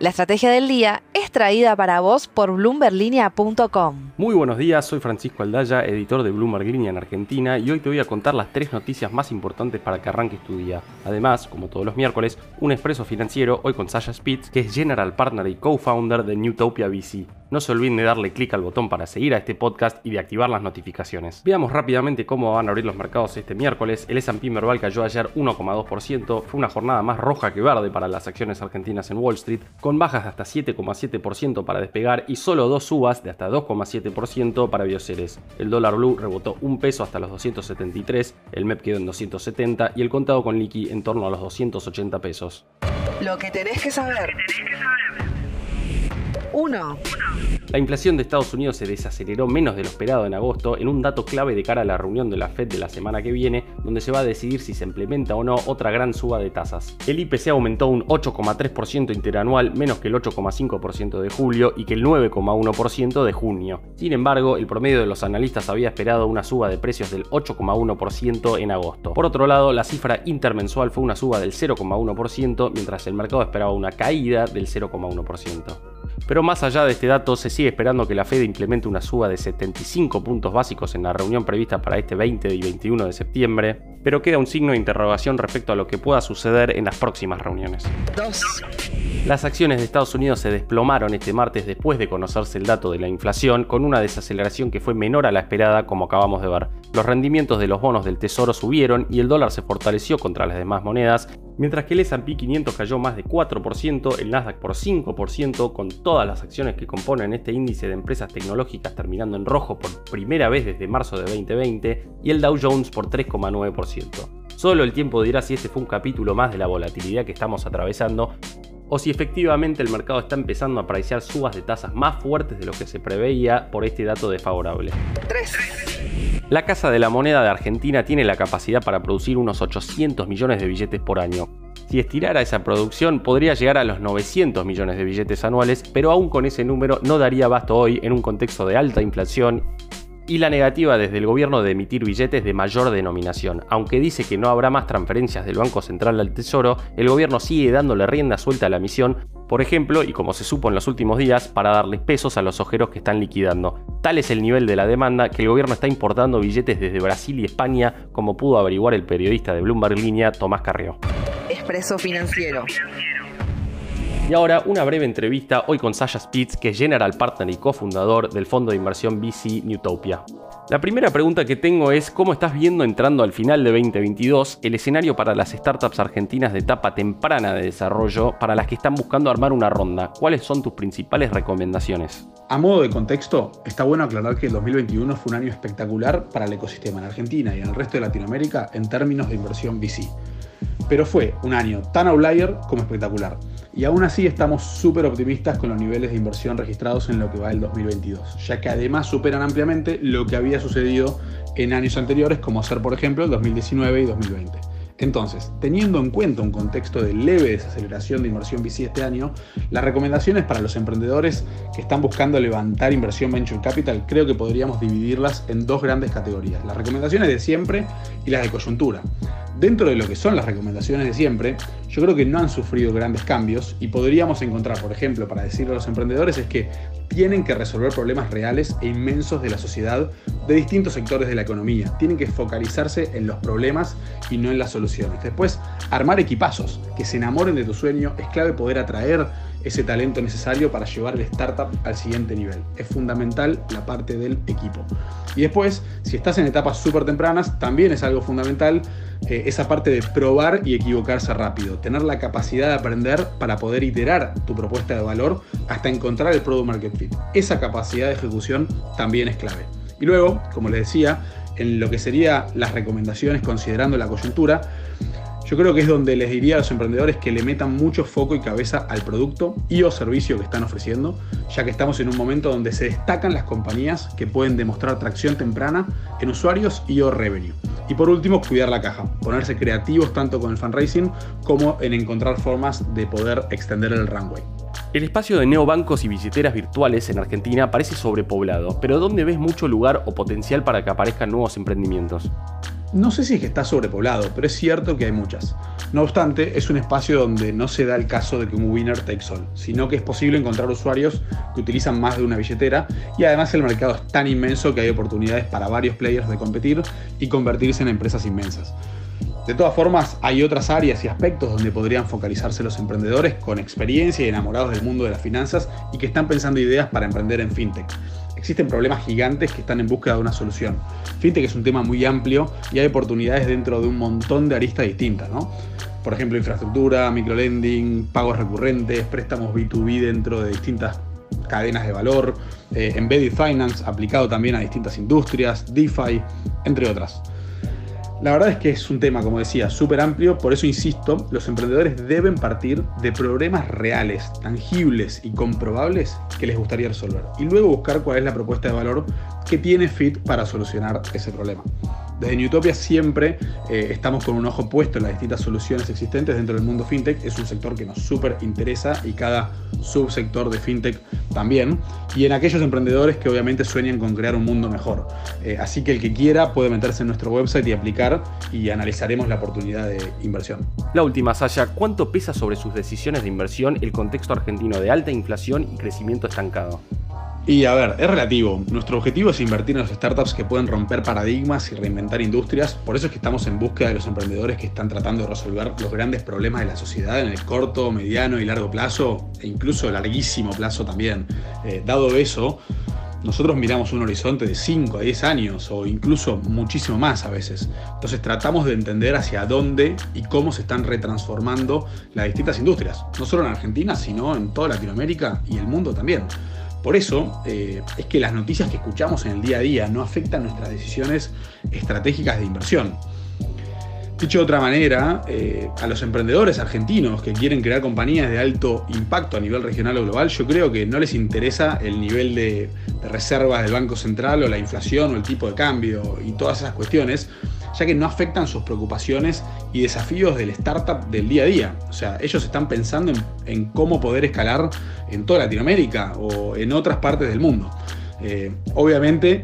La estrategia del día es traída para vos por bloomberlinia.com. Muy buenos días, soy Francisco Aldaya, editor de Bloomberg Línea en Argentina y hoy te voy a contar las tres noticias más importantes para que arranques tu día. Además, como todos los miércoles, un expreso financiero hoy con Sasha Spitz, que es General Partner y Co-Founder de Newtopia VC. No se olviden de darle clic al botón para seguir a este podcast y de activar las notificaciones. Veamos rápidamente cómo van a abrir los mercados este miércoles. El S&P Merval cayó ayer 1,2%, fue una jornada más roja que verde para las acciones argentinas en Wall Street, con bajas de hasta 7,7% para despegar y solo dos subas de hasta 2,7% para Bioceres. El dólar blue rebotó un peso hasta los 273, el MEP quedó en 270 y el contado con liqui en torno a los 280 pesos. Lo que tenés que saber. 1. La inflación de Estados Unidos se desaceleró menos de lo esperado en agosto en un dato clave de cara a la reunión de la Fed de la semana que viene, donde se va a decidir si se implementa o no otra gran suba de tasas. El IPC aumentó un 8,3% interanual, menos que el 8,5% de julio y que el 9,1% de junio. Sin embargo, el promedio de los analistas había esperado una suba de precios del 8,1% en agosto. Por otro lado, la cifra intermensual fue una suba del 0,1%, mientras el mercado esperaba una caída del 0,1%. Pero más allá de este dato, se sigue esperando que la Fed implemente una suba de 75 puntos básicos en la reunión prevista para este 20 y 21 de septiembre, pero queda un signo de interrogación respecto a lo que pueda suceder en las próximas reuniones. 2. Las acciones de Estados Unidos se desplomaron este martes después de conocerse el dato de la inflación, con una desaceleración que fue menor a la esperada, como acabamos de ver. Los rendimientos de los bonos del Tesoro subieron y el dólar se fortaleció contra las demás monedas, mientras que el S&P 500 cayó más de 4%, el Nasdaq por 5%, con todas las acciones que componen este índice de empresas tecnológicas terminando en rojo por primera vez desde marzo de 2020, y el Dow Jones por 3,9%. Solo el tiempo dirá si este fue un capítulo más de la volatilidad que estamos atravesando, o si efectivamente el mercado está empezando a apreciar subas de tasas más fuertes de lo que se preveía por este dato desfavorable. 3. La Casa de la Moneda de Argentina tiene la capacidad para producir unos 800 millones de billetes por año. Si estirara esa producción podría llegar a los 900 millones de billetes anuales, pero aún con ese número no daría abasto hoy en un contexto de alta inflación y la negativa desde el gobierno de emitir billetes de mayor denominación. Aunque dice que no habrá más transferencias del Banco Central al Tesoro, el gobierno sigue dándole rienda suelta a la misión, por ejemplo, y como se supo en los últimos días, para darles pesos a los ojeros que están liquidando. Tal es el nivel de la demanda que el gobierno está importando billetes desde Brasil y España, como pudo averiguar el periodista de Bloomberg Línea Tomás Carrió. Expreso financiero. Y ahora una breve entrevista hoy con Sasha Spitz, que es General Partner y cofundador del fondo de inversión VC Newtopia. La primera pregunta que tengo es cómo estás viendo entrando al final de 2022 el escenario para las startups argentinas de etapa temprana de desarrollo para las que están buscando armar una ronda. ¿Cuáles son tus principales recomendaciones? A modo de contexto, está bueno aclarar que el 2021 fue un año espectacular para el ecosistema en Argentina y en el resto de Latinoamérica en términos de inversión VC. Pero fue un año tan outlier como espectacular. Y aún así estamos súper optimistas con los niveles de inversión registrados en lo que va el 2022, ya que además superan ampliamente lo que había sucedido en años anteriores, como ser por ejemplo el 2019 y 2020. Entonces, teniendo en cuenta un contexto de leve desaceleración de inversión VC este año, las recomendaciones para los emprendedores que están buscando levantar inversión venture capital creo que podríamos dividirlas en dos grandes categorías, las recomendaciones de siempre y las de coyuntura. Dentro de lo que son las recomendaciones de siempre, yo creo que no han sufrido grandes cambios y podríamos encontrar, por ejemplo, para decirle a los emprendedores es que tienen que resolver problemas reales e inmensos de la sociedad de distintos sectores de la economía. Tienen que focalizarse en los problemas y no en las soluciones. Después, armar equipazos que se enamoren de tu sueño es clave poder atraer ese talento necesario para llevar el startup al siguiente nivel. Es fundamental la parte del equipo. Y después, si estás en etapas súper tempranas, también es algo fundamental eh, esa parte de probar y equivocarse rápido, tener la capacidad de aprender para poder iterar tu propuesta de valor hasta encontrar el product market fit. Esa capacidad de ejecución también es clave. Y luego, como les decía, en lo que serían las recomendaciones considerando la coyuntura, yo creo que es donde les diría a los emprendedores que le metan mucho foco y cabeza al producto y o servicio que están ofreciendo, ya que estamos en un momento donde se destacan las compañías que pueden demostrar tracción temprana en usuarios y o revenue. Y por último, cuidar la caja, ponerse creativos tanto con el fundraising como en encontrar formas de poder extender el runway. El espacio de neobancos y billeteras virtuales en Argentina parece sobrepoblado, pero ¿dónde ves mucho lugar o potencial para que aparezcan nuevos emprendimientos? No sé si es que está sobrepoblado, pero es cierto que hay muchas. No obstante, es un espacio donde no se da el caso de que un winner takes all, sino que es posible encontrar usuarios que utilizan más de una billetera y además el mercado es tan inmenso que hay oportunidades para varios players de competir y convertirse en empresas inmensas. De todas formas, hay otras áreas y aspectos donde podrían focalizarse los emprendedores con experiencia y enamorados del mundo de las finanzas y que están pensando ideas para emprender en fintech. Existen problemas gigantes que están en búsqueda de una solución. Fintech es un tema muy amplio y hay oportunidades dentro de un montón de aristas distintas, ¿no? Por ejemplo, infraestructura, microlending, pagos recurrentes, préstamos B2B dentro de distintas cadenas de valor, eh, embedded finance aplicado también a distintas industrias, DeFi, entre otras. La verdad es que es un tema, como decía, súper amplio, por eso insisto, los emprendedores deben partir de problemas reales, tangibles y comprobables que les gustaría resolver, y luego buscar cuál es la propuesta de valor que tiene Fit para solucionar ese problema. Desde Newtopia siempre eh, estamos con un ojo puesto en las distintas soluciones existentes dentro del mundo fintech. Es un sector que nos súper interesa y cada subsector de fintech también. Y en aquellos emprendedores que obviamente sueñan con crear un mundo mejor. Eh, así que el que quiera puede meterse en nuestro website y aplicar y analizaremos la oportunidad de inversión. La última, Sasha, ¿cuánto pesa sobre sus decisiones de inversión el contexto argentino de alta inflación y crecimiento estancado? Y a ver, es relativo. Nuestro objetivo es invertir en las startups que pueden romper paradigmas y reinventar industrias. Por eso es que estamos en búsqueda de los emprendedores que están tratando de resolver los grandes problemas de la sociedad en el corto, mediano y largo plazo, e incluso larguísimo plazo también. Eh, dado eso, nosotros miramos un horizonte de 5 a 10 años o incluso muchísimo más a veces. Entonces tratamos de entender hacia dónde y cómo se están retransformando las distintas industrias, no solo en Argentina, sino en toda Latinoamérica y el mundo también. Por eso eh, es que las noticias que escuchamos en el día a día no afectan nuestras decisiones estratégicas de inversión. Dicho de otra manera, eh, a los emprendedores argentinos que quieren crear compañías de alto impacto a nivel regional o global, yo creo que no les interesa el nivel de, de reservas del Banco Central o la inflación o el tipo de cambio y todas esas cuestiones, ya que no afectan sus preocupaciones y desafíos del startup del día a día. O sea, ellos están pensando en, cómo poder escalar en toda Latinoamérica o en otras partes del mundo. Eh, obviamente,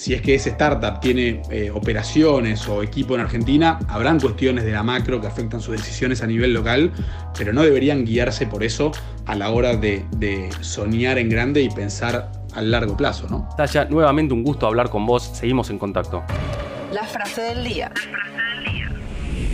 si es que ese startup tiene eh, operaciones o equipo en Argentina, habrán cuestiones de la macro que afectan sus decisiones a nivel local, pero no deberían guiarse por eso a la hora de, soñar en grande y pensar a largo plazo, ¿no? Taya, nuevamente un gusto hablar con vos, seguimos en contacto. La frase del día.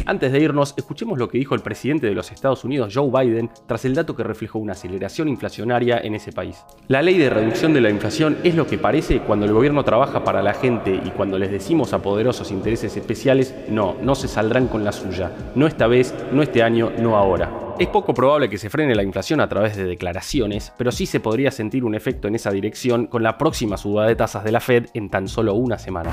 Antes de irnos, escuchemos lo que dijo el presidente de los Estados Unidos, Joe Biden, tras el dato que reflejó una aceleración inflacionaria en ese país. La ley de reducción de la inflación es lo que parece cuando el gobierno trabaja para la gente y cuando les decimos a poderosos intereses especiales, no, no se saldrán con la suya. No esta vez, no este año, no ahora. Es poco probable que se frene la inflación a través de declaraciones, pero sí se podría sentir un efecto en esa dirección con la próxima suba de tasas de la Fed en tan solo una semana.